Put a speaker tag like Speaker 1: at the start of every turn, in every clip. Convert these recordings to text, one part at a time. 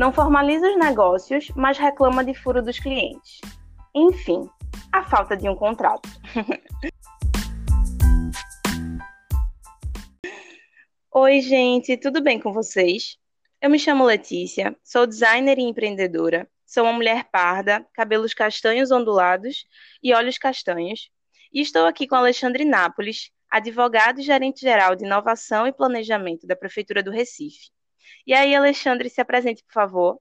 Speaker 1: Não formaliza os negócios, mas reclama de furo dos clientes. Enfim, a falta de um contrato. Oi, gente, tudo bem com vocês? Eu me chamo Letícia, sou designer e empreendedora. Sou uma mulher parda, cabelos castanhos ondulados e olhos castanhos. E estou aqui com Alexandre Nápoles, advogado e gerente-geral de inovação e planejamento da Prefeitura do Recife. E aí, Alexandre, se apresente, por favor.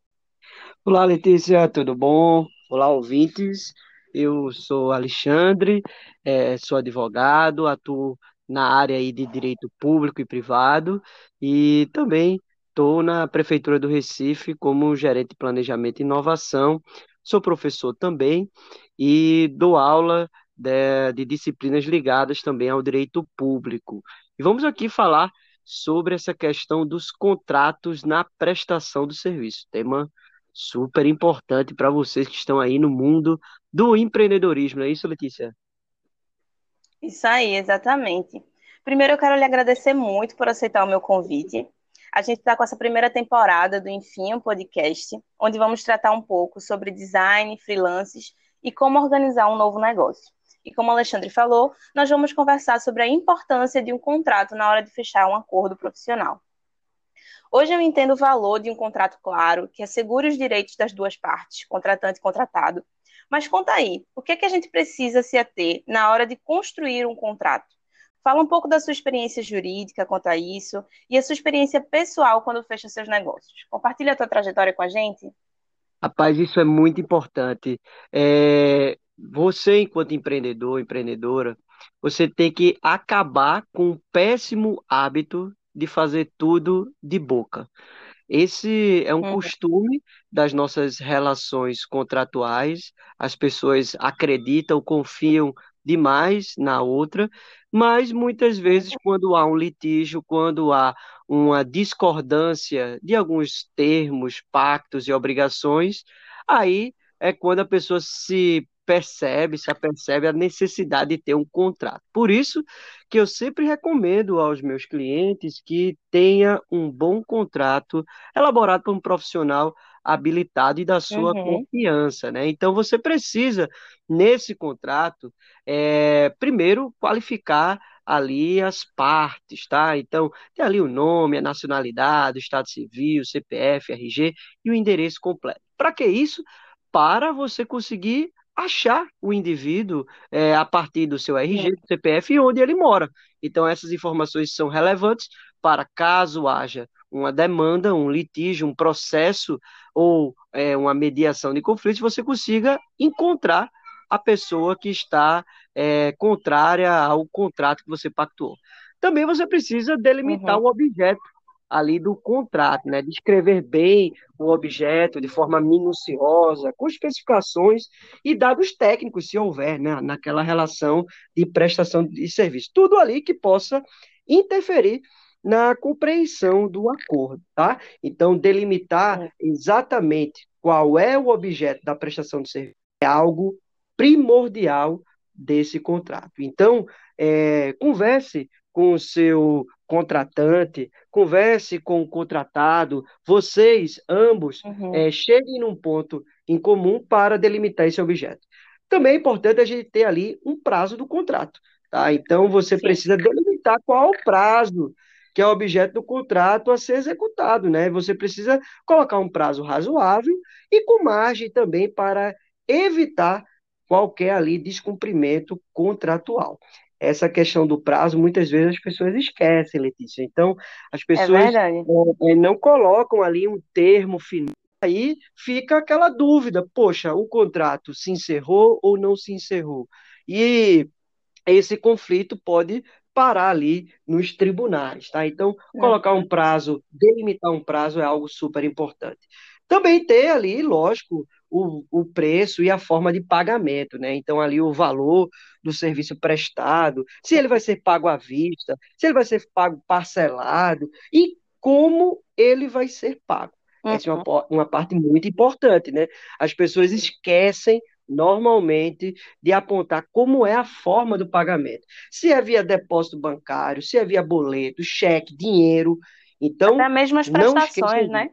Speaker 2: Olá, Letícia, tudo bom? Olá, ouvintes. Eu sou Alexandre, é, sou advogado, atuo na área aí de direito público e privado e também estou na Prefeitura do Recife como gerente de planejamento e inovação. Sou professor também e dou aula de, de disciplinas ligadas também ao direito público. E vamos aqui falar sobre essa questão dos contratos na prestação do serviço. Tema super importante para vocês que estão aí no mundo do empreendedorismo, não é isso, Letícia?
Speaker 1: Isso aí, exatamente. Primeiro, eu quero lhe agradecer muito por aceitar o meu convite. A gente está com essa primeira temporada do Enfim, um podcast, onde vamos tratar um pouco sobre design, freelances e como organizar um novo negócio. E como o Alexandre falou, nós vamos conversar sobre a importância de um contrato na hora de fechar um acordo profissional. Hoje eu entendo o valor de um contrato claro, que assegure os direitos das duas partes, contratante e contratado, mas conta aí, o que é que a gente precisa se ater na hora de construir um contrato? Fala um pouco da sua experiência jurídica quanto a isso e a sua experiência pessoal quando fecha seus negócios. Compartilha a tua trajetória com a gente.
Speaker 2: Rapaz, isso é muito importante. É, você, enquanto empreendedor, empreendedora, você tem que acabar com o péssimo hábito de fazer tudo de boca. Esse é um uhum. costume das nossas relações contratuais. As pessoas acreditam, confiam demais na outra, mas muitas vezes, uhum. quando há um litígio, quando há uma discordância de alguns termos, pactos e obrigações, aí é quando a pessoa se percebe, se apercebe a necessidade de ter um contrato. Por isso que eu sempre recomendo aos meus clientes que tenha um bom contrato elaborado por um profissional habilitado e da sua uhum. confiança, né? Então você precisa nesse contrato é, primeiro qualificar ali as partes, tá? Então, tem ali o nome, a nacionalidade, o estado civil, CPF, RG e o endereço completo. Para que isso? Para você conseguir achar o indivíduo é, a partir do seu RG, do CPF e onde ele mora. Então, essas informações são relevantes para caso haja uma demanda, um litígio, um processo ou é, uma mediação de conflitos, você consiga encontrar a pessoa que está é, contrária ao contrato que você pactuou. Também você precisa delimitar uhum. o objeto ali do contrato, né? Descrever bem o objeto de forma minuciosa, com especificações e dados técnicos, se houver, né? Naquela relação de prestação de serviço. Tudo ali que possa interferir na compreensão do acordo, tá? Então, delimitar é. exatamente qual é o objeto da prestação de serviço é algo primordial desse contrato. Então, é, converse com o seu contratante, converse com o contratado, vocês ambos uhum. é, cheguem num ponto em comum para delimitar esse objeto. Também é importante a gente ter ali um prazo do contrato, tá? Então você Sim. precisa delimitar qual o prazo que é o objeto do contrato a ser executado, né? Você precisa colocar um prazo razoável e com margem também para evitar qualquer ali descumprimento contratual essa questão do prazo, muitas vezes as pessoas esquecem, Letícia. Então, as é pessoas é, não colocam ali um termo final. Aí fica aquela dúvida: poxa, o contrato se encerrou ou não se encerrou? E esse conflito pode parar ali nos tribunais, tá? Então, é. colocar um prazo, delimitar um prazo é algo super importante. Também ter ali, lógico, o, o preço e a forma de pagamento, né? Então, ali o valor do serviço prestado, se ele vai ser pago à vista, se ele vai ser pago parcelado e como ele vai ser pago. Uhum. Essa é uma, uhum. uma parte muito importante, né? As pessoas esquecem normalmente de apontar como é a forma do pagamento. Se é via depósito bancário, se é via boleto, cheque, dinheiro. Então,
Speaker 1: Até mesmo as prestações, né?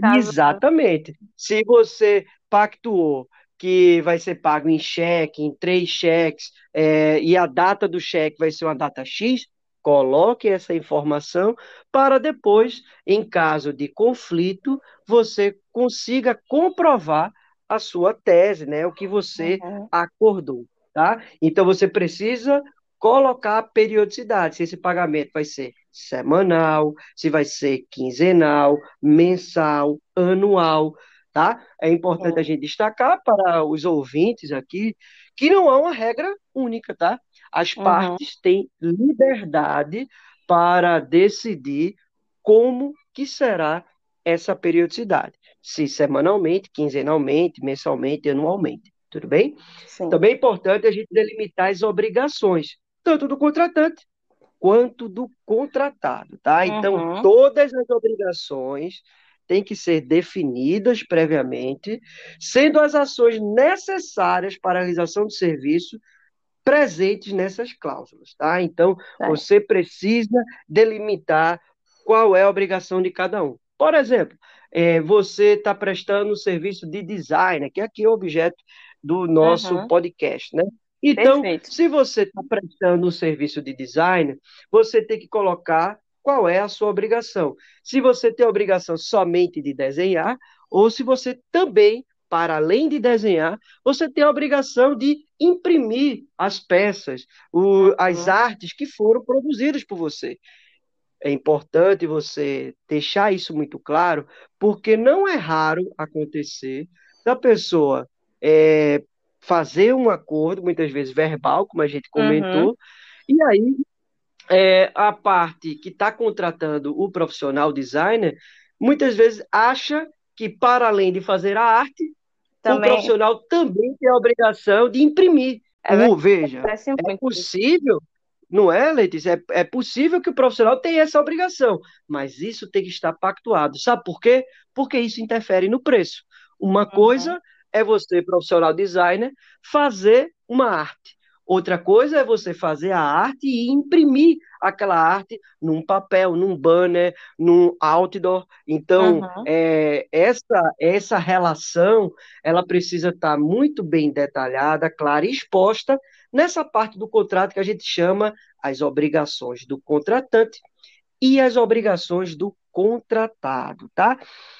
Speaker 1: Caso...
Speaker 2: Exatamente. Se você pactuou que vai ser pago em cheque, em três cheques, é, e a data do cheque vai ser uma data X, coloque essa informação para depois, em caso de conflito, você consiga comprovar a sua tese, né, o que você uhum. acordou, tá? Então você precisa colocar a periodicidade, se esse pagamento vai ser semanal, se vai ser quinzenal, mensal, anual, tá? É importante a gente destacar para os ouvintes aqui que não há uma regra única, tá? As uhum. partes têm liberdade para decidir como que será essa periodicidade, se semanalmente, quinzenalmente, mensalmente, anualmente, tudo bem? Sim. Também é importante a gente delimitar as obrigações, tanto do contratante quanto do contratado, tá? Então, uhum. todas as obrigações têm que ser definidas previamente, sendo as ações necessárias para a realização do serviço presentes nessas cláusulas, tá? Então, é. você precisa delimitar qual é a obrigação de cada um. Por exemplo, é, você está prestando um serviço de design, que aqui é o objeto do nosso uhum. podcast, né? Então, Perfeito. se você está prestando um serviço de design, você tem que colocar qual é a sua obrigação. Se você tem a obrigação somente de desenhar, ou se você também, para além de desenhar, você tem a obrigação de imprimir as peças, o, as uhum. artes que foram produzidas por você. É importante você deixar isso muito claro, porque não é raro acontecer da pessoa é, fazer um acordo, muitas vezes verbal, como a gente comentou, uhum. e aí é, a parte que está contratando o profissional designer, muitas vezes acha que, para além de fazer a arte, também... o profissional também tem a obrigação de imprimir. É, uh, veja, é possível, não é, Letícia? É, é possível que o profissional tenha essa obrigação, mas isso tem que estar pactuado. Sabe por quê? Porque isso interfere no preço. Uma uhum. coisa é você, profissional designer, fazer uma arte. Outra coisa é você fazer a arte e imprimir aquela arte num papel, num banner, num outdoor. Então, uhum. é, essa, essa relação ela precisa estar muito bem detalhada, clara e exposta nessa parte do contrato que a gente chama as obrigações do contratante e as obrigações do contratado, tá?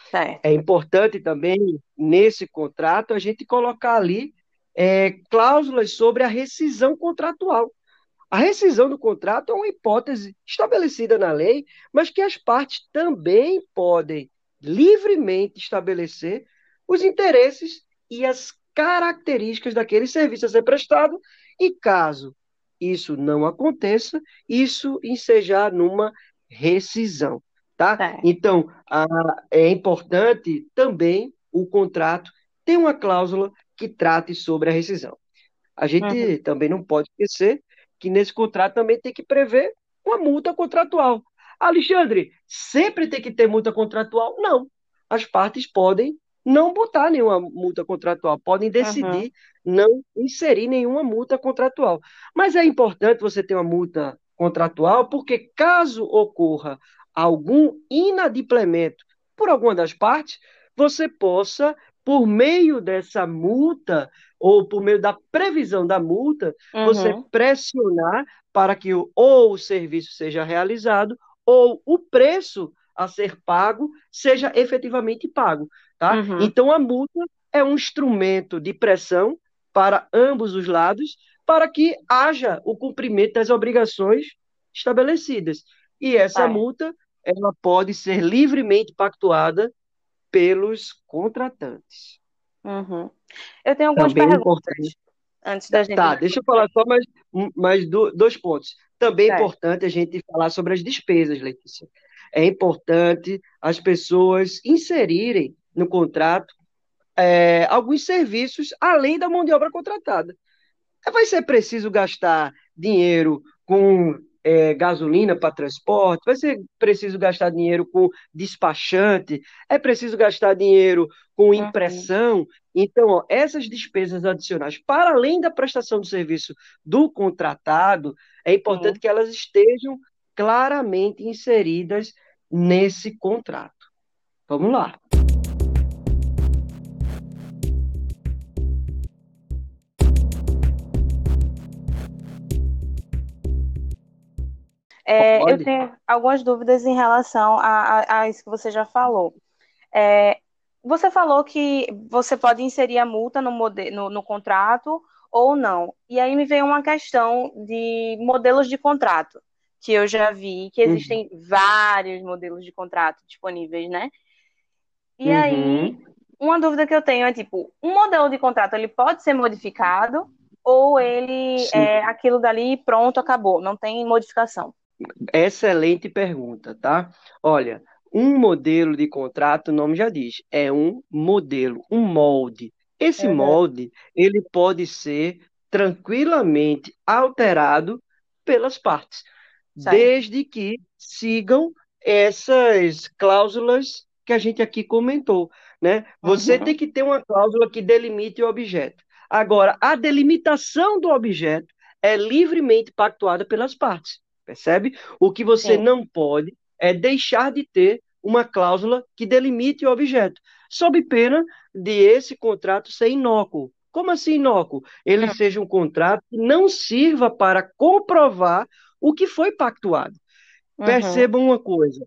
Speaker 2: Certo. É importante também, nesse contrato, a gente colocar ali é, cláusulas sobre a rescisão contratual. A rescisão do contrato é uma hipótese estabelecida na lei, mas que as partes também podem livremente estabelecer os interesses e as características daquele serviço a ser prestado, e caso isso não aconteça, isso ensejar numa rescisão. Tá? É. Então, a, é importante também o contrato ter uma cláusula que trate sobre a rescisão. A gente uhum. também não pode esquecer que nesse contrato também tem que prever uma multa contratual. Alexandre, sempre tem que ter multa contratual? Não. As partes podem não botar nenhuma multa contratual, podem decidir uhum. não inserir nenhuma multa contratual. Mas é importante você ter uma multa contratual, porque caso ocorra algum inadimplemento por alguma das partes, você possa, por meio dessa multa, ou por meio da previsão da multa, uhum. você pressionar para que o, ou o serviço seja realizado, ou o preço a ser pago seja efetivamente pago. Tá? Uhum. Então, a multa é um instrumento de pressão para ambos os lados, para que haja o cumprimento das obrigações estabelecidas. E essa multa ela pode ser livremente pactuada pelos contratantes.
Speaker 1: Uhum. Eu tenho algumas Também é perguntas importante. antes da gente.
Speaker 2: Tá, deixa eu falar só mais, mais dois pontos. Também é importante a gente falar sobre as despesas, Letícia. É importante as pessoas inserirem no contrato é, alguns serviços além da mão de obra contratada. Vai ser preciso gastar dinheiro com é, gasolina para transporte, vai ser preciso gastar dinheiro com despachante, é preciso gastar dinheiro com uhum. impressão. Então, ó, essas despesas adicionais, para além da prestação do serviço do contratado, é importante uhum. que elas estejam claramente inseridas nesse contrato. Vamos lá.
Speaker 1: É, eu tenho algumas dúvidas em relação a, a, a, isso que você já falou. É, você falou que você pode inserir a multa no, no, no contrato ou não. E aí me veio uma questão de modelos de contrato, que eu já vi que uhum. existem uhum. vários modelos de contrato disponíveis, né? E uhum. aí, uma dúvida que eu tenho é tipo, um modelo de contrato ele pode ser modificado ou ele Sim. é aquilo dali pronto, acabou, não tem modificação?
Speaker 2: Excelente pergunta, tá? Olha, um modelo de contrato, o nome já diz, é um modelo, um molde. Esse uhum. molde, ele pode ser tranquilamente alterado pelas partes, desde que sigam essas cláusulas que a gente aqui comentou, né? Você uhum. tem que ter uma cláusula que delimite o objeto. Agora, a delimitação do objeto é livremente pactuada pelas partes, percebe? O que você Sim. não pode é deixar de ter uma cláusula que delimite o objeto, sob pena de esse contrato ser inócuo. Como assim inócuo? Ele é. seja um contrato que não sirva para comprovar o que foi pactuado. Uhum. Percebam uma coisa: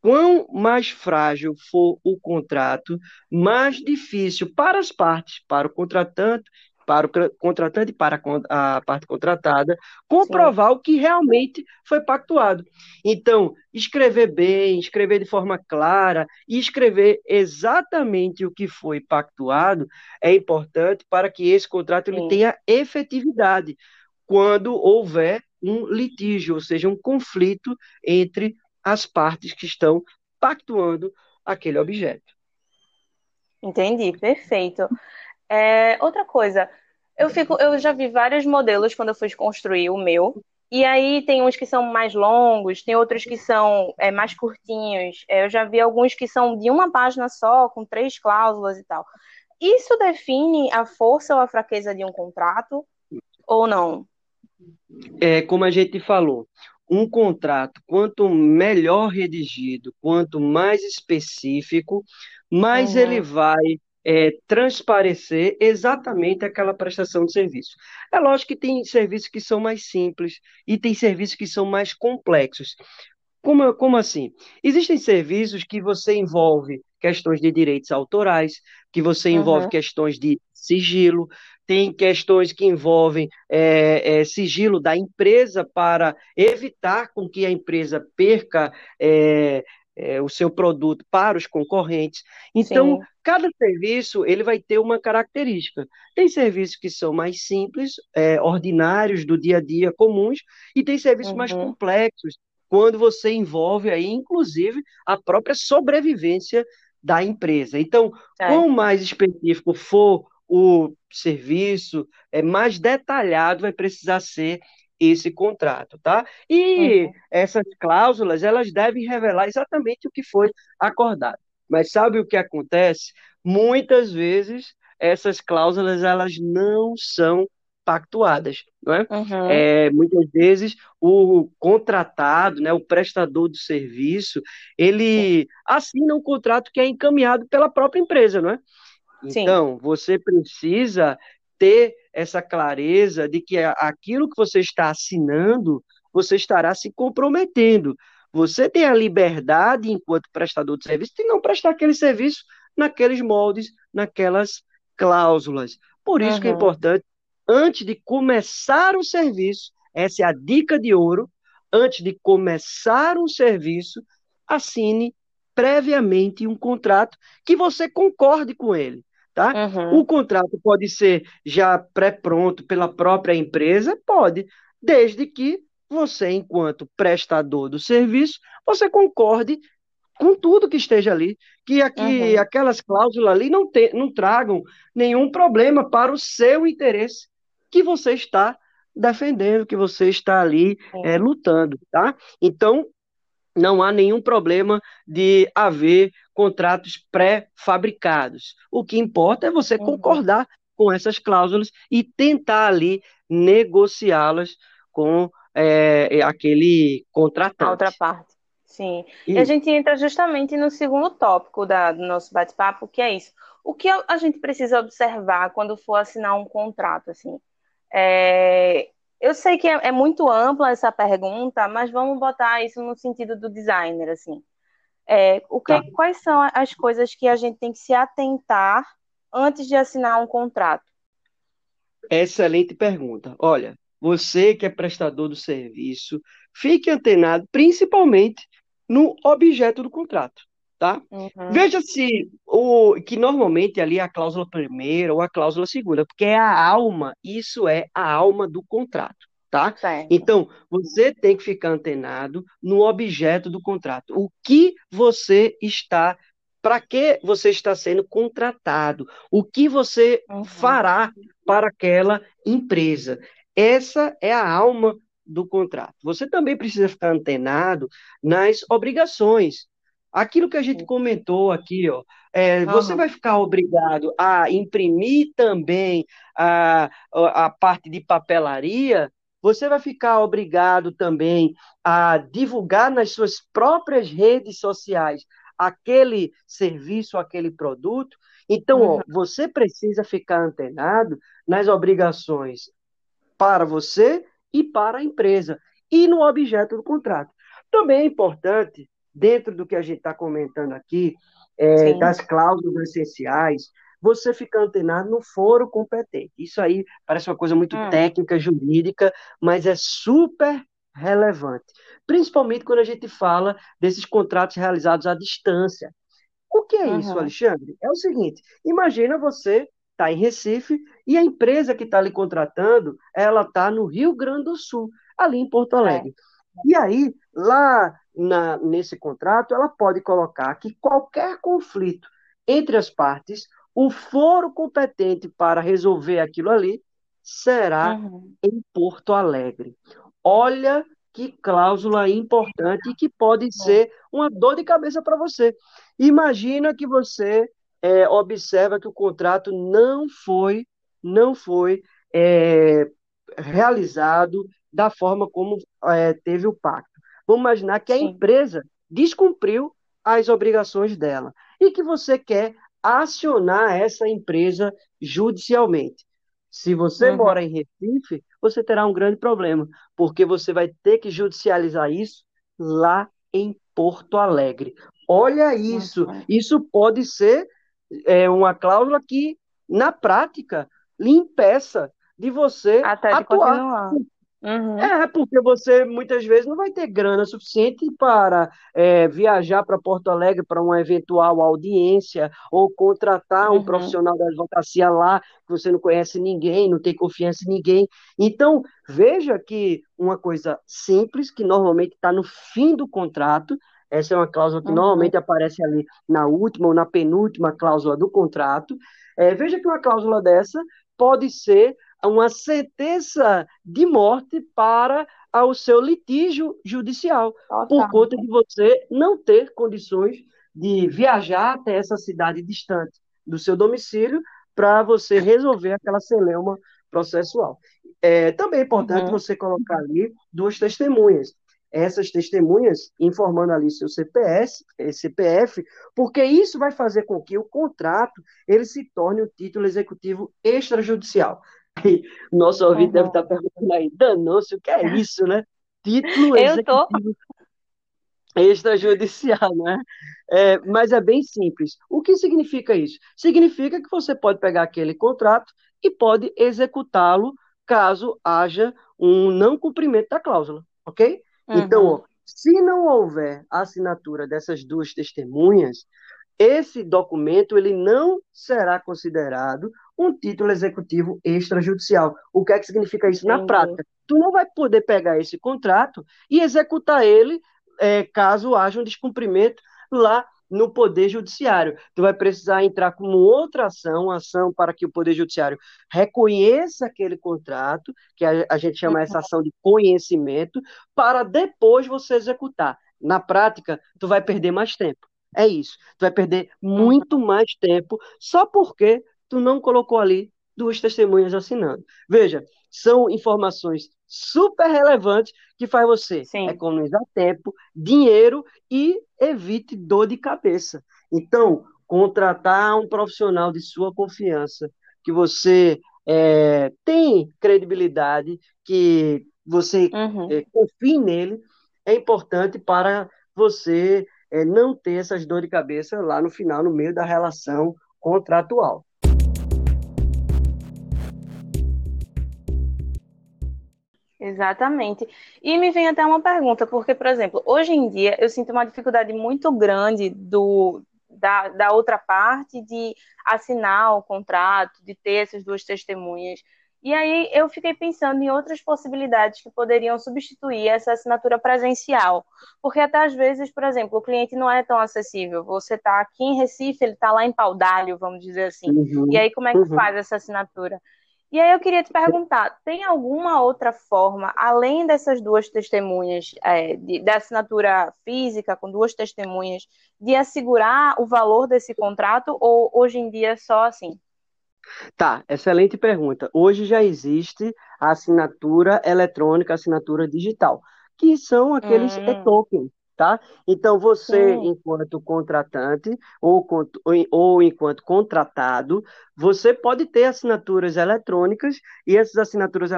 Speaker 2: Quão mais frágil for o contrato, mais difícil para as partes, para o contratante, para o contratante e para a parte contratada, comprovar Sim. o que realmente foi pactuado. Então, escrever bem, escrever de forma clara e escrever exatamente o que foi pactuado é importante para que esse contrato ele tenha efetividade quando houver um litígio, ou seja, um conflito entre as partes que estão pactuando aquele objeto.
Speaker 1: Entendi, perfeito. É, outra coisa, eu fico, eu já vi vários modelos quando eu fui construir o meu, e aí tem uns que são mais longos, tem outros que são é, mais curtinhos. É, eu já vi alguns que são de uma página só, com três cláusulas e tal. Isso define a força ou a fraqueza de um contrato ou não?
Speaker 2: É, como a gente falou, um contrato, quanto melhor redigido, quanto mais específico, mais uhum. ele vai é, transparecer exatamente aquela prestação de serviço. É lógico que tem serviços que são mais simples e tem serviços que são mais complexos. Como, como assim? Existem serviços que você envolve questões de direitos autorais, que você envolve uhum. questões de sigilo, tem questões que envolvem é, é, sigilo da empresa para evitar com que a empresa perca é, é o seu produto para os concorrentes. Então, Sim. cada serviço ele vai ter uma característica. Tem serviços que são mais simples, é, ordinários do dia a dia, comuns, e tem serviços uhum. mais complexos, quando você envolve aí, inclusive, a própria sobrevivência da empresa. Então, é. quanto mais específico for o serviço, é mais detalhado vai precisar ser esse contrato, tá? E uhum. essas cláusulas, elas devem revelar exatamente o que foi acordado. Mas sabe o que acontece? Muitas vezes essas cláusulas elas não são pactuadas, não é? Uhum. é? muitas vezes o contratado, né, o prestador do serviço, ele assina um contrato que é encaminhado pela própria empresa, não é? Então, Sim. você precisa ter essa clareza de que aquilo que você está assinando, você estará se comprometendo. Você tem a liberdade, enquanto prestador de serviço, de não prestar aquele serviço naqueles moldes, naquelas cláusulas. Por isso uhum. que é importante, antes de começar o serviço, essa é a dica de ouro, antes de começar um serviço, assine previamente um contrato que você concorde com ele. Tá? Uhum. O contrato pode ser já pré-pronto pela própria empresa? Pode, desde que você, enquanto prestador do serviço, você concorde com tudo que esteja ali, que aqui uhum. aquelas cláusulas ali não, te, não tragam nenhum problema para o seu interesse que você está defendendo, que você está ali é, lutando, tá? Então, não há nenhum problema de haver contratos pré-fabricados. O que importa é você uhum. concordar com essas cláusulas e tentar ali negociá-las com é, aquele contratante. A
Speaker 1: outra parte. Sim. E... e a gente entra justamente no segundo tópico da, do nosso bate-papo, que é isso. O que a gente precisa observar quando for assinar um contrato, assim? É, Eu sei que é, é muito ampla essa pergunta, mas vamos botar isso no sentido do designer, assim. É, o que,
Speaker 2: Tá.
Speaker 1: quais são as coisas que a gente tem que se atentar antes de assinar um contrato?
Speaker 2: Excelente pergunta. Olha, você que é prestador do serviço, fique antenado principalmente no objeto do contrato, tá?
Speaker 1: Uhum,
Speaker 2: Veja se o que normalmente ali é a cláusula primeira ou a cláusula segunda, porque é a alma, isso é a alma do contrato, tá?
Speaker 1: certo.
Speaker 2: Então, você tem que ficar antenado no objeto do contrato. O que você está, para que você está sendo contratado? O que você
Speaker 1: Uhum,
Speaker 2: fará para aquela empresa? Essa é a alma do contrato. Você também precisa ficar antenado nas obrigações. Aquilo que a gente comentou aqui, ó, é, você
Speaker 1: uhum,
Speaker 2: vai ficar obrigado a imprimir também a, a parte de papelaria, você vai ficar obrigado também a divulgar nas suas próprias redes sociais aquele serviço, aquele produto. Então,
Speaker 1: uhum,
Speaker 2: ó, você precisa ficar antenado nas obrigações para você e para a empresa, e no objeto do contrato. Também é importante, dentro do que a gente está comentando aqui, é, das cláusulas essenciais, você ficar antenado no foro competente. Isso aí parece uma coisa muito
Speaker 1: Hum,
Speaker 2: técnica, jurídica, mas é super relevante. Principalmente quando a gente fala desses contratos realizados à distância. O que é isso,
Speaker 1: uhum,
Speaker 2: Alexandre? É o seguinte: imagina você está em Recife e a empresa que está lhe contratando, ela está no Rio Grande do Sul, ali em Porto
Speaker 1: certo.
Speaker 2: Alegre. E aí, lá na, nesse contrato, ela pode colocar que qualquer conflito entre as partes, o foro competente para resolver aquilo ali será
Speaker 1: Uhum,
Speaker 2: em Porto Alegre. Olha que cláusula importante e que pode
Speaker 1: é,
Speaker 2: ser uma dor de cabeça para você. Imagina que você é, observa que o contrato não foi, não foi é, realizado da forma como é, teve o pacto. Vamos imaginar que a empresa descumpriu as obrigações dela e que você quer acionar essa empresa judicialmente. Se você
Speaker 1: Uhum,
Speaker 2: mora em Recife, você terá um grande problema, porque você vai ter que judicializar isso lá em Porto Alegre. Olha isso,
Speaker 1: bom.
Speaker 2: isso pode ser é, uma cláusula que, na prática, lhe impeça de você
Speaker 1: Até de
Speaker 2: atuar.
Speaker 1: continuar. Uhum,
Speaker 2: É, porque você muitas vezes não vai ter grana suficiente para é, viajar para Porto Alegre para uma eventual audiência ou contratar um
Speaker 1: uhum,
Speaker 2: profissional da advocacia lá, que você não conhece ninguém, não tem confiança em ninguém. Então, veja que uma coisa simples, que normalmente está no fim do contrato, essa é uma cláusula que
Speaker 1: uhum,
Speaker 2: normalmente aparece ali na última ou na penúltima cláusula do contrato. É, veja que uma cláusula dessa pode ser uma sentença de morte para o seu litígio judicial, por
Speaker 1: total.
Speaker 2: conta de você não ter condições de viajar até essa cidade distante do seu domicílio para você resolver aquela celeuma processual. É também é importante
Speaker 1: Uhum,
Speaker 2: você colocar ali duas testemunhas. Essas testemunhas informando ali seu CPS, CPF, porque isso vai fazer com que o contrato ele se torne um título executivo extrajudicial. Nosso ouvinte deve estar
Speaker 1: uhum.
Speaker 2: perguntando aí, danou-se, o que é isso, né? Título
Speaker 1: Eu tô.
Speaker 2: extrajudicial, né? É, mas é bem simples. O que significa isso? Significa que você pode pegar aquele contrato e pode executá-lo caso haja um não cumprimento da cláusula, ok? Então,
Speaker 1: Uhum,
Speaker 2: ó, se não houver assinatura dessas duas testemunhas, esse documento ele não será considerado um título executivo extrajudicial. O que é que significa isso na prática? Tu não vai poder pegar esse contrato e executar ele é, caso haja um descumprimento lá no Poder Judiciário. Tu vai precisar entrar com outra ação, ação para que o Poder Judiciário reconheça aquele contrato, que a, a gente chama essa ação de conhecimento, para depois você executar. Na prática, tu vai perder mais tempo. É isso. Tu vai perder muito mais tempo só porque tu não colocou ali duas testemunhas assinando. Veja, são informações super relevantes que faz você
Speaker 1: sim.
Speaker 2: economizar tempo, dinheiro e evite dor de cabeça. Então, contratar um profissional de sua confiança, que você é, tem credibilidade, que você uhum. é, confie nele, é importante para você é, não ter essas dor de cabeça lá no final, no meio da relação contratual.
Speaker 1: Exatamente. E me vem até uma pergunta, porque, por exemplo, hoje em dia eu sinto uma dificuldade muito grande do, da, da outra parte de assinar o contrato, de ter essas duas testemunhas. E aí eu fiquei pensando em outras possibilidades que poderiam substituir essa assinatura presencial. Porque até às vezes, por exemplo, o cliente não é tão acessível. Você está aqui em Recife, ele está lá em Paudalho, vamos dizer assim. Uhum, e aí como é que uhum. faz essa assinatura? E aí eu queria te perguntar, tem alguma outra forma, além dessas duas testemunhas, é, de, da assinatura física com duas testemunhas, de assegurar o valor desse contrato ou hoje em dia é só assim?
Speaker 2: Tá, excelente pergunta. Hoje já existe a assinatura eletrônica, assinatura digital, que são aqueles hum. e-tokens tá? Então, você, Sim. enquanto contratante ou, ou enquanto contratado, você pode ter assinaturas eletrônicas e essas assinaturas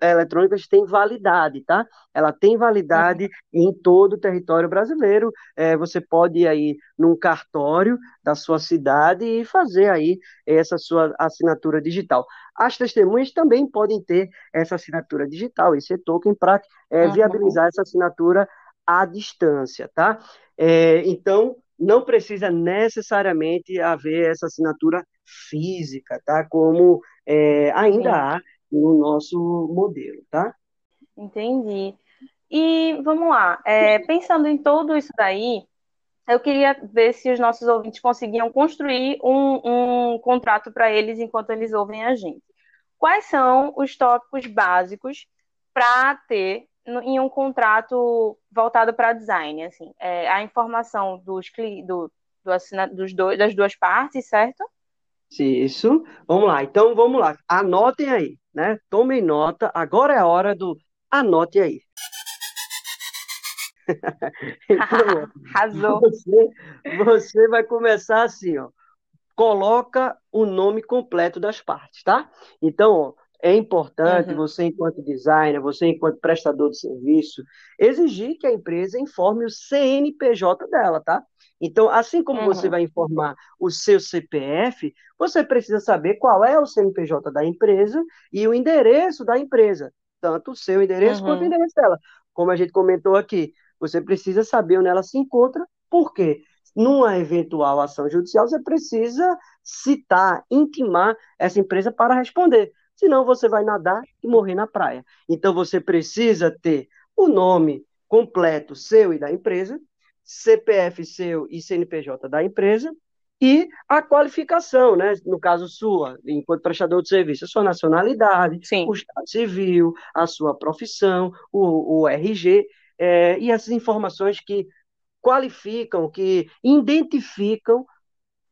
Speaker 2: eletrônicas têm validade, tá? Ela tem validade uhum. em todo o território brasileiro. É, você pode ir aí num cartório da sua cidade e fazer aí essa sua assinatura digital. As testemunhas também podem ter essa assinatura digital, esse token, para é, uhum. viabilizar essa assinatura à distância, tá? É, então, não precisa necessariamente haver essa assinatura física, tá? Como é, ainda Sim. há no nosso modelo, tá?
Speaker 1: Entendi. E vamos lá, é, pensando em tudo isso daí, eu queria ver se os nossos ouvintes conseguiam construir um, um contrato para eles enquanto eles ouvem a gente. Quais são os tópicos básicos para ter em um contrato voltado para design, assim, é, a informação dos do, do assina, dos dois, das duas partes, certo?
Speaker 2: Isso. Vamos lá. Então, vamos lá. Anotem aí, né? Tomem nota. Agora é a hora do anote aí.
Speaker 1: então, Arrasou.
Speaker 2: Você, você vai começar assim, ó. Coloca o nome completo das partes, tá? Então, ó, é importante uhum. você, enquanto designer, você, enquanto prestador de serviço, exigir que a empresa informe o CNPJ dela, tá? Então, assim como uhum. você vai informar o seu CPF, você precisa saber qual é o CNPJ da empresa e o endereço da empresa, tanto o seu endereço uhum. quanto o endereço dela. Como a gente comentou aqui, você precisa saber onde ela se encontra, por quê? Numa eventual ação judicial, você precisa citar, intimar essa empresa para responder senão você vai nadar e morrer na praia. Então você precisa ter o nome completo seu e da empresa, CPF seu e CNPJ da empresa e a qualificação, né? No caso sua, enquanto prestador de serviço, a sua nacionalidade, Sim. o estado civil, a sua profissão, o, o RG é, e essas informações que qualificam, que identificam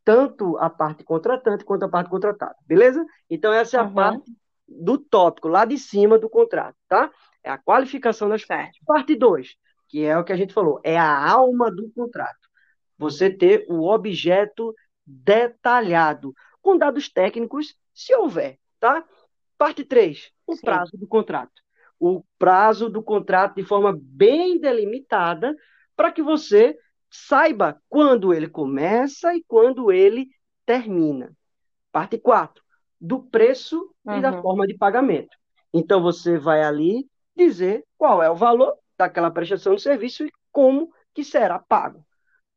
Speaker 2: tanto a parte contratante quanto a parte contratada, beleza? Então, essa é a uhum. parte do tópico, lá de cima do contrato, tá? É a qualificação das partes. Parte 2, que é o que a gente falou, é a alma do contrato. Você ter o objeto detalhado, com dados técnicos, se houver, tá? Parte 3, o Sim. prazo do contrato. O prazo do contrato de forma bem delimitada, para que você saiba quando ele começa e quando ele termina. Parte 4, do preço uhum. e da uhum. forma de pagamento. Então você vai ali dizer qual é o valor daquela prestação de serviço e como que será pago.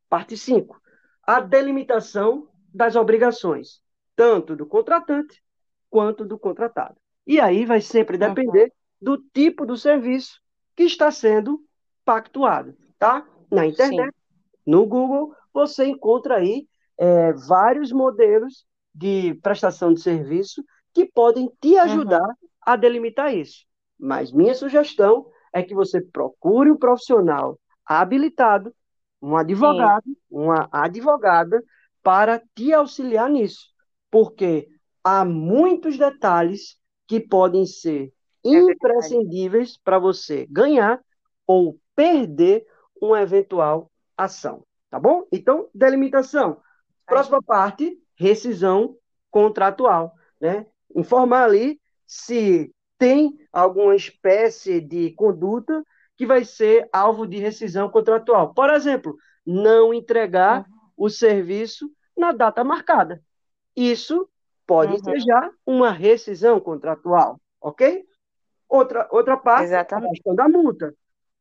Speaker 2: Parte 5, a delimitação das obrigações, tanto do contratante quanto do contratado. E aí vai sempre depender uhum. do tipo do serviço que está sendo pactuado, tá? Na internet, Sim no Google, você encontra aí é, vários modelos de prestação de serviço que podem te ajudar uhum. a delimitar isso. Mas minha sugestão é que você procure um profissional habilitado, um advogado, Sim. uma advogada, para te auxiliar nisso. Porque há muitos detalhes que podem ser é imprescindíveis para você ganhar ou perder um eventual ação. Tá bom? Então, delimitação. Próxima parte, rescisão contratual. Né? Informar ali se tem alguma espécie de conduta que vai ser alvo de rescisão contratual. Por exemplo, não entregar uhum. o serviço na data marcada. Isso pode uhum. ser já uma rescisão contratual, ok? Outra, outra parte Exatamente. a questão da multa.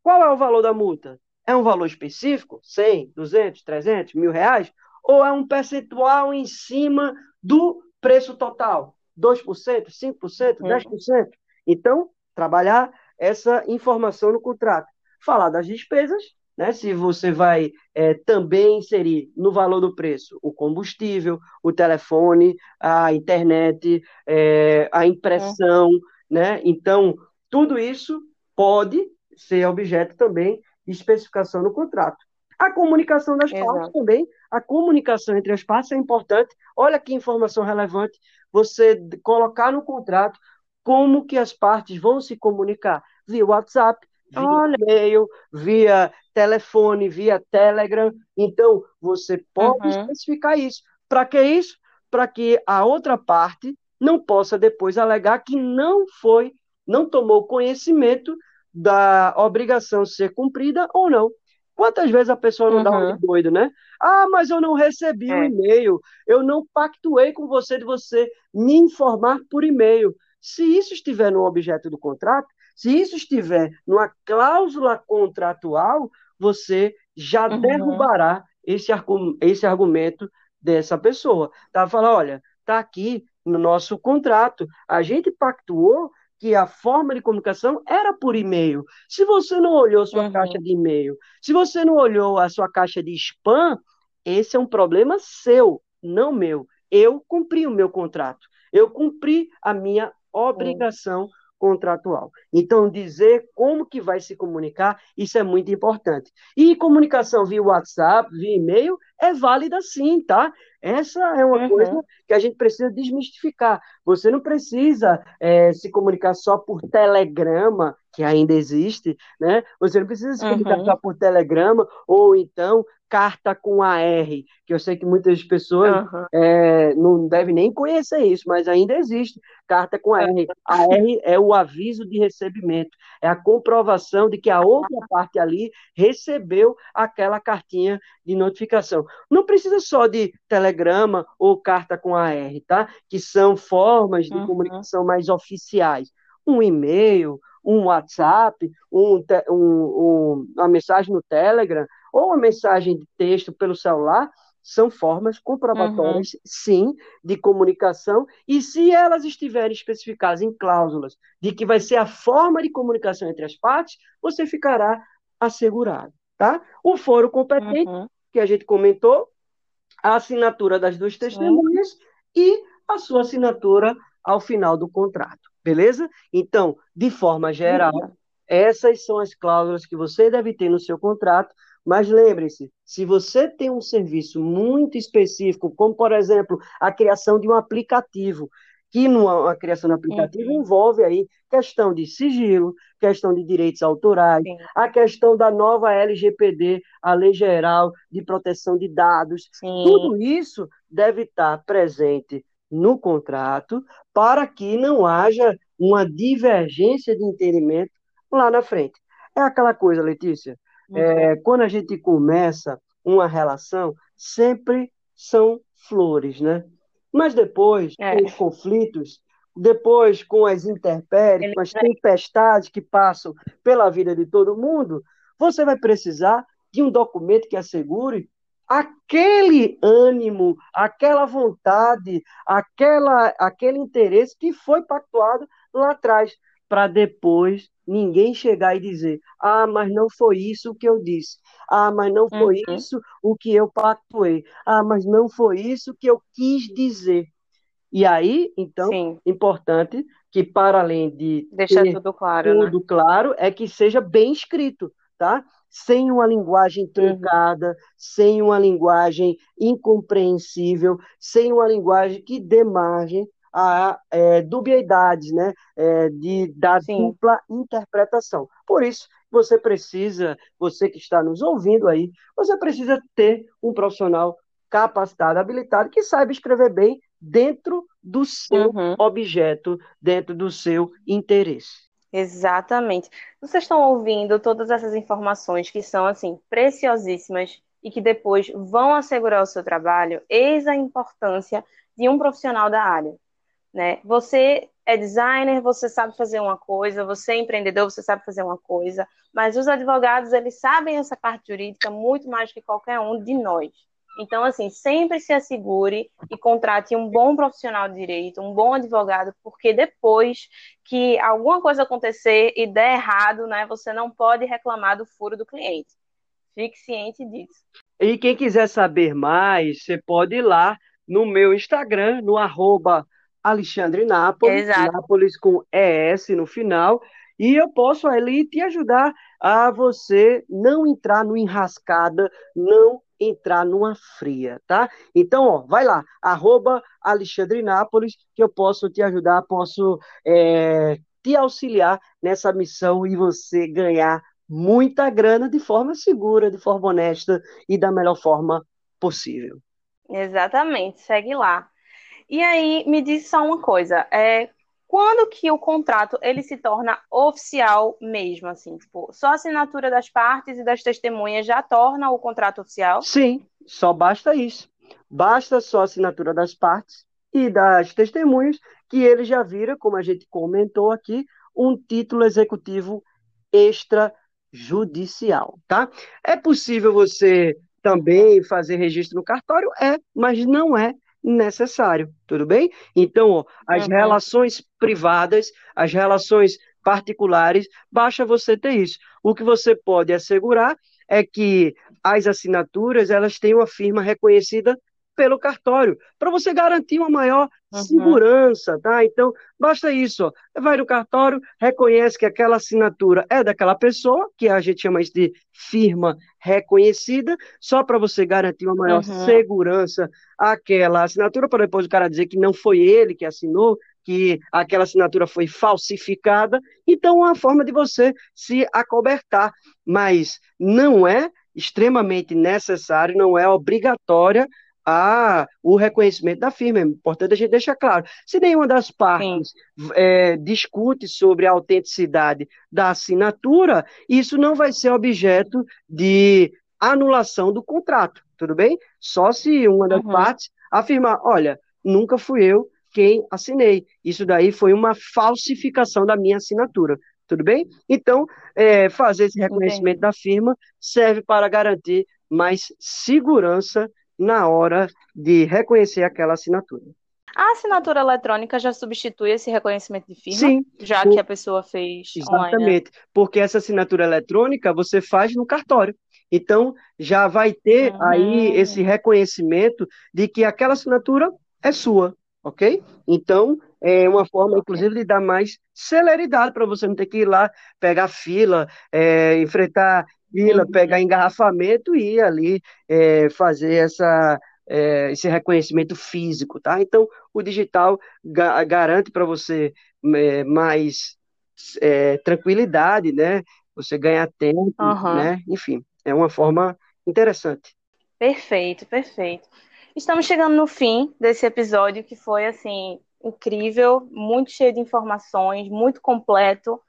Speaker 2: Qual é o valor da multa? É um valor específico? 100, 200, 300, mil reais? Ou é um percentual em cima do preço total? 2%, 5%, 10%? Então, trabalhar essa informação no contrato. Falar das despesas, né? Se você vai é, também inserir no valor do preço o combustível, o telefone, a internet, é, a impressão, é. né? Então, tudo isso pode ser objeto também especificação no contrato. A comunicação das Exato. partes também, a comunicação entre as partes é importante. Olha que informação relevante você colocar no contrato como que as partes vão se comunicar via WhatsApp, via Olha. e-mail, via telefone, via Telegram. Então, você pode uhum. especificar isso. Para que isso? Para que a outra parte não possa depois alegar que não foi, não tomou conhecimento da obrigação ser cumprida ou não. Quantas vezes a pessoa não uhum. dá um uhum. doido, né? Ah, mas eu não recebi o é. um e-mail, eu não pactuei com você de você me informar por e-mail. Se isso estiver no objeto do contrato, se isso estiver numa cláusula contratual, você já uhum. derrubará esse, esse argumento dessa pessoa. Tá? Fala, olha, tá aqui no nosso contrato, a gente pactuou que a forma de comunicação era por e-mail. Se você não olhou sua uhum. caixa de e-mail, se você não olhou a sua caixa de spam, esse é um problema seu, não meu. Eu cumpri o meu contrato. Eu cumpri a minha obrigação contratual. Então, dizer como que vai se comunicar, isso é muito importante. E comunicação via WhatsApp, via e-mail, é válida sim, tá? Essa é uma uhum. coisa que a gente precisa desmistificar. Você não precisa é, se comunicar só por telegrama, que ainda existe, né? Você não precisa se comunicar uhum. só por telegrama, ou então carta com AR, que eu sei que muitas pessoas uhum. é, não devem nem conhecer isso, mas ainda existe carta com AR. AR é o aviso de recebimento, é a comprovação de que a outra parte ali recebeu aquela cartinha de notificação. Não precisa só de telegrama ou carta com AR, tá? Que são formas de uhum. comunicação mais oficiais. Um e-mail, um WhatsApp, um, um, um, uma mensagem no Telegram ou uma mensagem de texto pelo celular, são formas comprobatórias, uhum. sim, de comunicação, e se elas estiverem especificadas em cláusulas de que vai ser a forma de comunicação entre as partes, você ficará assegurado, tá? O foro competente, uhum. que a gente comentou, a assinatura das duas testemunhas sim. e a sua assinatura ao final do contrato. Beleza? Então, de forma geral, essas são as cláusulas que você deve ter no seu contrato, mas lembre-se, se você tem um serviço muito específico, como por exemplo a criação de um aplicativo, que numa criação de aplicativo uhum. envolve aí questão de sigilo, questão de direitos autorais, Sim. a questão da nova LGPD, a Lei Geral de Proteção de Dados, Sim. tudo isso deve estar presente no contrato para que não haja uma divergência de entendimento lá na frente. É aquela coisa, Letícia, uhum. é, quando a gente começa uma relação, sempre são flores, né? Mas depois, é. com os conflitos, depois com as intempéries, com as tempestades que passam pela vida de todo mundo, você vai precisar de um documento que assegure aquele ânimo, aquela vontade, aquela, aquele interesse que foi pactuado lá atrás, para depois ninguém chegar e dizer: ah, mas não foi isso o que eu disse, ah, mas não foi uhum. isso o que eu pactuei, ah, mas não foi isso que eu quis dizer. E aí, então, Sim. importante que para além de
Speaker 1: deixar tudo claro,
Speaker 2: né? tudo né? claro, é que seja bem escrito, tá? sem uma linguagem uhum. truncada, uhum. sem uma linguagem incompreensível, sem uma linguagem que dê margem a é, dubiedades, né, é, de, da Sim. dupla interpretação. Por isso, você precisa, você que está nos ouvindo aí, você precisa ter um profissional capacitado, habilitado, que saiba escrever bem dentro do seu uhum. objeto, dentro do seu interesse.
Speaker 1: Exatamente. Vocês estão ouvindo todas essas informações que são assim preciosíssimas e que depois vão assegurar o seu trabalho. Eis a importância de um profissional da área, né? Você é designer, você sabe fazer uma coisa, você é empreendedor, você sabe fazer uma coisa, mas os advogados, eles sabem essa parte jurídica muito mais que qualquer um de nós. Então, assim, sempre se assegure e contrate um bom profissional de direito, um bom advogado, porque depois que alguma coisa acontecer e der errado, né, você não pode reclamar do furo do cliente. Fique ciente disso.
Speaker 2: E quem quiser saber mais, você pode ir lá no meu Instagram, no arroba Alexandre Nápoles, Exato. Nápoles com ES no final, e eu posso ali te ajudar a você não entrar no enrascada, não entrar numa fria, tá? Então, ó, vai lá, arroba Alexandre Nápoles, que eu posso te ajudar, posso é, te auxiliar nessa missão e você ganhar muita grana de forma segura, de forma honesta e da melhor forma possível.
Speaker 1: Exatamente, segue lá. E aí, me diz só uma coisa, é, quando que o contrato ele se torna oficial mesmo, assim, tipo, só a assinatura das partes e das testemunhas já torna o contrato oficial?
Speaker 2: Sim, só basta isso. Basta só a assinatura das partes e das testemunhas que ele já vira, como a gente comentou aqui, um título executivo extrajudicial, tá? É possível você também fazer registro no cartório? É, mas não é necessário, tudo bem? Então, ó, as uhum. relações privadas, as relações particulares, basta você ter isso. O que você pode assegurar é que as assinaturas elas têm uma firma reconhecida pelo cartório, para você garantir uma maior uhum. segurança, tá? Então, basta isso, ó. vai no cartório, reconhece que aquela assinatura é daquela pessoa, que a gente chama isso de firma reconhecida, só para você garantir uma maior uhum. segurança àquela assinatura, para depois o cara dizer que não foi ele que assinou, que aquela assinatura foi falsificada. Então, é uma forma de você se acobertar, mas não é extremamente necessário, não é obrigatória a o reconhecimento da firma. É importante a gente deixar claro. Se nenhuma das partes é, discute sobre a autenticidade da assinatura, isso não vai ser objeto de anulação do contrato, tudo bem? Só se uma das uhum. partes afirmar, olha, nunca fui eu quem assinei. Isso daí foi uma falsificação da minha assinatura. Tudo bem? Então, é, fazer esse reconhecimento da firma serve para garantir mais segurança na hora de reconhecer aquela assinatura.
Speaker 1: A assinatura eletrônica já substitui esse reconhecimento de firma?
Speaker 2: Sim.
Speaker 1: Já por... que a pessoa fez
Speaker 2: Exatamente. Online, né? Porque essa assinatura eletrônica você faz no cartório. Então, já vai ter uhum. aí esse reconhecimento de que aquela assinatura é sua, ok? Então, é uma forma, inclusive, de dar mais celeridade para você não ter que ir lá pegar fila, é, enfrentar fila, uhum. pegar engarrafamento e ir ali é, fazer essa, é, esse reconhecimento físico, tá? Então, o digital ga garante para você é, mais é, tranquilidade, né? Você ganha tempo, uhum. né? Enfim, é uma forma interessante.
Speaker 1: Perfeito, perfeito. Estamos chegando no fim desse episódio que foi assim incrível, muito cheio de informações, muito completo.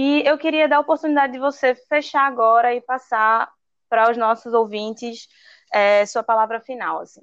Speaker 1: E eu queria dar a oportunidade de você fechar agora e passar para os nossos ouvintes é, sua palavra final. Assim.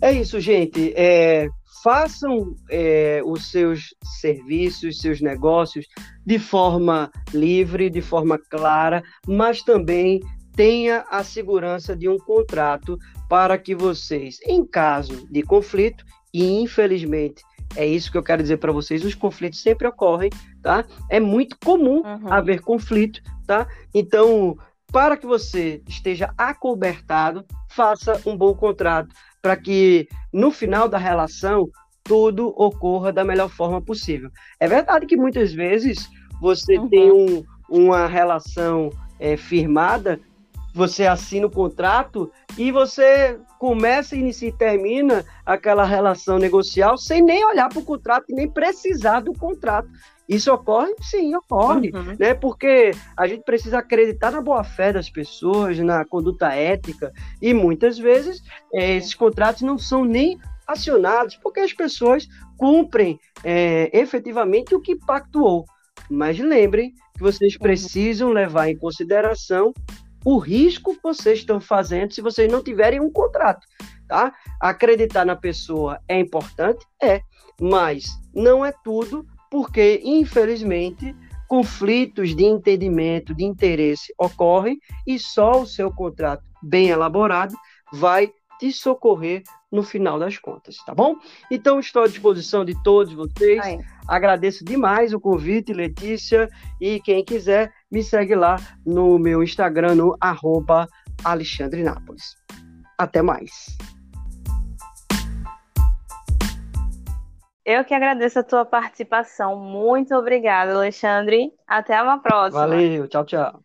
Speaker 2: É isso, gente. É, façam é, os seus serviços, seus negócios de forma livre, de forma clara, mas também tenha a segurança de um contrato para que vocês, em caso de conflito, e infelizmente é isso que eu quero dizer para vocês, os conflitos sempre ocorrem, tá? É muito comum uhum. haver conflito, tá? Então, para que você esteja acobertado, faça um bom contrato para que no final da relação tudo ocorra da melhor forma possível. É verdade que muitas vezes você uhum. tem um, uma relação é, firmada você assina o contrato e você começa, inicia e termina aquela relação negocial sem nem olhar para o contrato nem precisar do contrato. Isso ocorre? Sim, ocorre, uhum. né? Porque a gente precisa acreditar na boa-fé das pessoas, na conduta ética, e muitas vezes é, esses contratos não são nem acionados, porque as pessoas cumprem é, efetivamente o que pactuou. Mas lembrem que vocês uhum. precisam levar em consideração o risco que vocês estão fazendo se vocês não tiverem um contrato, tá? Acreditar na pessoa é importante, é, mas não é tudo, porque infelizmente conflitos de entendimento, de interesse ocorrem e só o seu contrato bem elaborado vai te socorrer no final das contas, tá bom? Então estou à disposição de todos vocês. Ai. Agradeço demais o convite, Letícia, e quem quiser me segue lá no meu Instagram no arroba Alexandre Nápoles. Até mais.
Speaker 1: Eu que agradeço a tua participação. Muito obrigada, Alexandre. Até uma próxima.
Speaker 2: Valeu, tchau, tchau.